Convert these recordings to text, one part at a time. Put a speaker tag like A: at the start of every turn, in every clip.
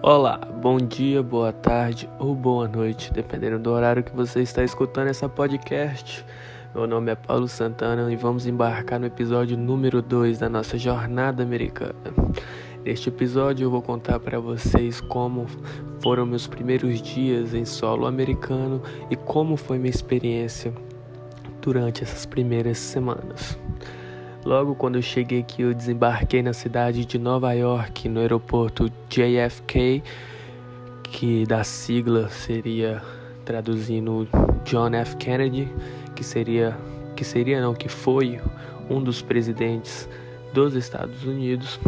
A: Olá, bom dia, boa tarde ou boa noite, dependendo do horário que você está escutando essa podcast. Meu nome é Paulo Santana e vamos embarcar no episódio número 2 da nossa jornada americana. Neste episódio eu vou contar para vocês como foram meus primeiros dias em solo americano e como foi minha experiência durante essas primeiras semanas. Logo quando eu cheguei aqui, eu desembarquei na cidade de Nova York, no aeroporto JFK, que da sigla seria traduzindo John F. Kennedy, que seria que seria não, que foi um dos presidentes dos Estados Unidos.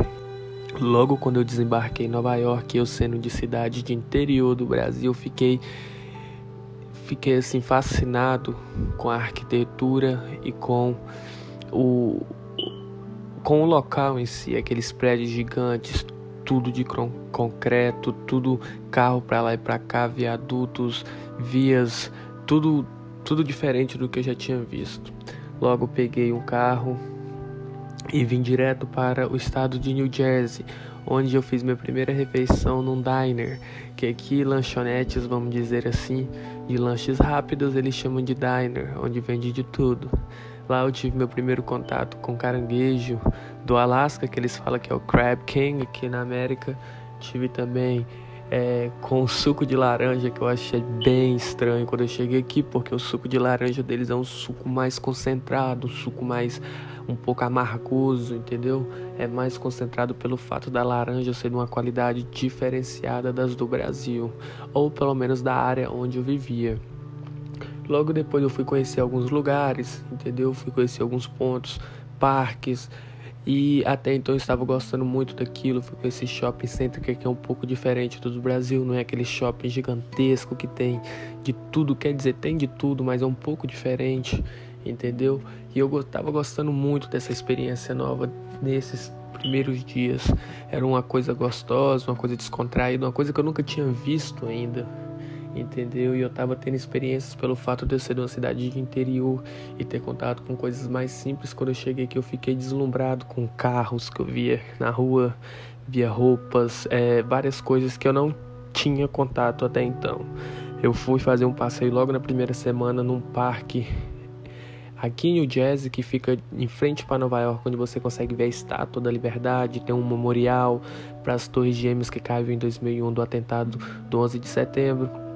A: Logo quando eu desembarquei em Nova York, eu sendo de cidade de interior do Brasil, fiquei fiquei assim fascinado com a arquitetura e com o, com o local em si, aqueles prédios gigantes, tudo de concreto, tudo carro para lá e para cá, viadutos, vias, tudo tudo diferente do que eu já tinha visto. Logo peguei um carro e vim direto para o estado de New Jersey, onde eu fiz minha primeira refeição num diner, que aqui lanchonetes, vamos dizer assim, de lanches rápidos, eles chamam de diner, onde vende de tudo. Lá eu tive meu primeiro contato com caranguejo do Alasca, que eles falam que é o Crab King aqui na América. Tive também é, com suco de laranja, que eu achei bem estranho quando eu cheguei aqui, porque o suco de laranja deles é um suco mais concentrado, um suco mais um pouco amargoso, entendeu? É mais concentrado pelo fato da laranja ser de uma qualidade diferenciada das do Brasil, ou pelo menos da área onde eu vivia. Logo depois eu fui conhecer alguns lugares, entendeu? Fui conhecer alguns pontos, parques. E até então eu estava gostando muito daquilo. Conhecer shopping center que é um pouco diferente do Brasil. Não é aquele shopping gigantesco que tem de tudo. Quer dizer, tem de tudo, mas é um pouco diferente, entendeu? E eu estava gostando muito dessa experiência nova nesses primeiros dias. Era uma coisa gostosa, uma coisa descontraída, uma coisa que eu nunca tinha visto ainda entendeu? E eu tava tendo experiências pelo fato de eu ser de uma cidade de interior e ter contato com coisas mais simples. Quando eu cheguei aqui, eu fiquei deslumbrado com carros que eu via na rua, via roupas, é, várias coisas que eu não tinha contato até então. Eu fui fazer um passeio logo na primeira semana num parque aqui em New Jersey, que fica em frente para Nova York, onde você consegue ver a Estátua da Liberdade, tem um memorial para as Torres Gêmeas que caiu em 2001 do atentado do 11 de setembro.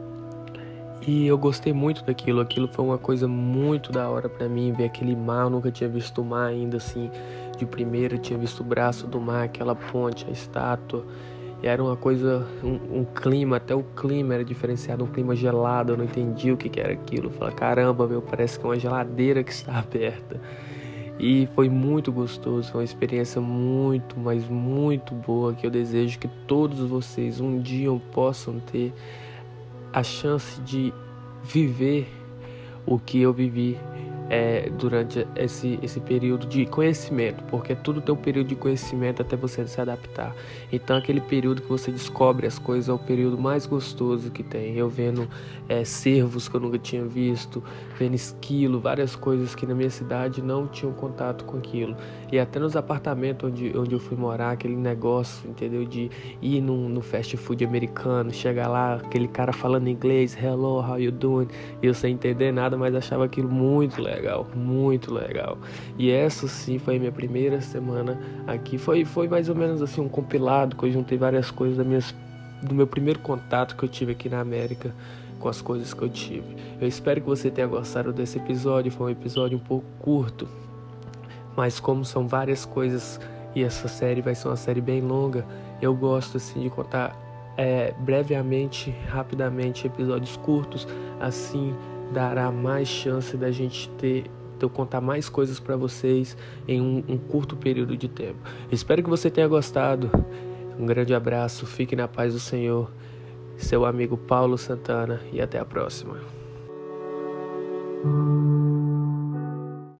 A: E eu gostei muito daquilo, aquilo foi uma coisa muito da hora para mim, ver aquele mar, eu nunca tinha visto o mar ainda assim, de primeira, tinha visto o braço do mar, aquela ponte, a estátua, e era uma coisa, um, um, clima, até o clima era diferenciado, um clima gelado, eu não entendi o que, que era aquilo, eu falei, caramba, meu, parece que é uma geladeira que está aberta. E foi muito gostoso, foi uma experiência muito, mas muito boa que eu desejo que todos vocês um dia possam ter a chance de viver o que eu vivi é, durante esse, esse período de conhecimento, porque tudo tem um período de conhecimento até você se adaptar. Então, aquele período que você descobre as coisas é o período mais gostoso que tem. Eu vendo é, cervos que eu nunca tinha visto, vendo esquilo, várias coisas que na minha cidade não tinham contato com aquilo. E até nos apartamentos onde, onde eu fui morar, aquele negócio, entendeu? De ir no, no fast food americano, chegar lá, aquele cara falando inglês, hello, how you doing? E eu sem entender nada, mas achava aquilo muito legal legal, muito legal. E essa sim foi minha primeira semana aqui. Foi, foi mais ou menos assim um compilado que eu juntei várias coisas da minhas, do meu primeiro contato que eu tive aqui na América com as coisas que eu tive. Eu espero que você tenha gostado desse episódio. Foi um episódio um pouco curto, mas como são várias coisas e essa série vai ser uma série bem longa, eu gosto assim de contar é, brevemente, rapidamente episódios curtos, assim dará mais chance da gente ter eu contar mais coisas para vocês em um, um, curto período de tempo. Espero que você tenha gostado. Um grande abraço, fique na paz do Senhor. Seu amigo Paulo Santana e até a próxima.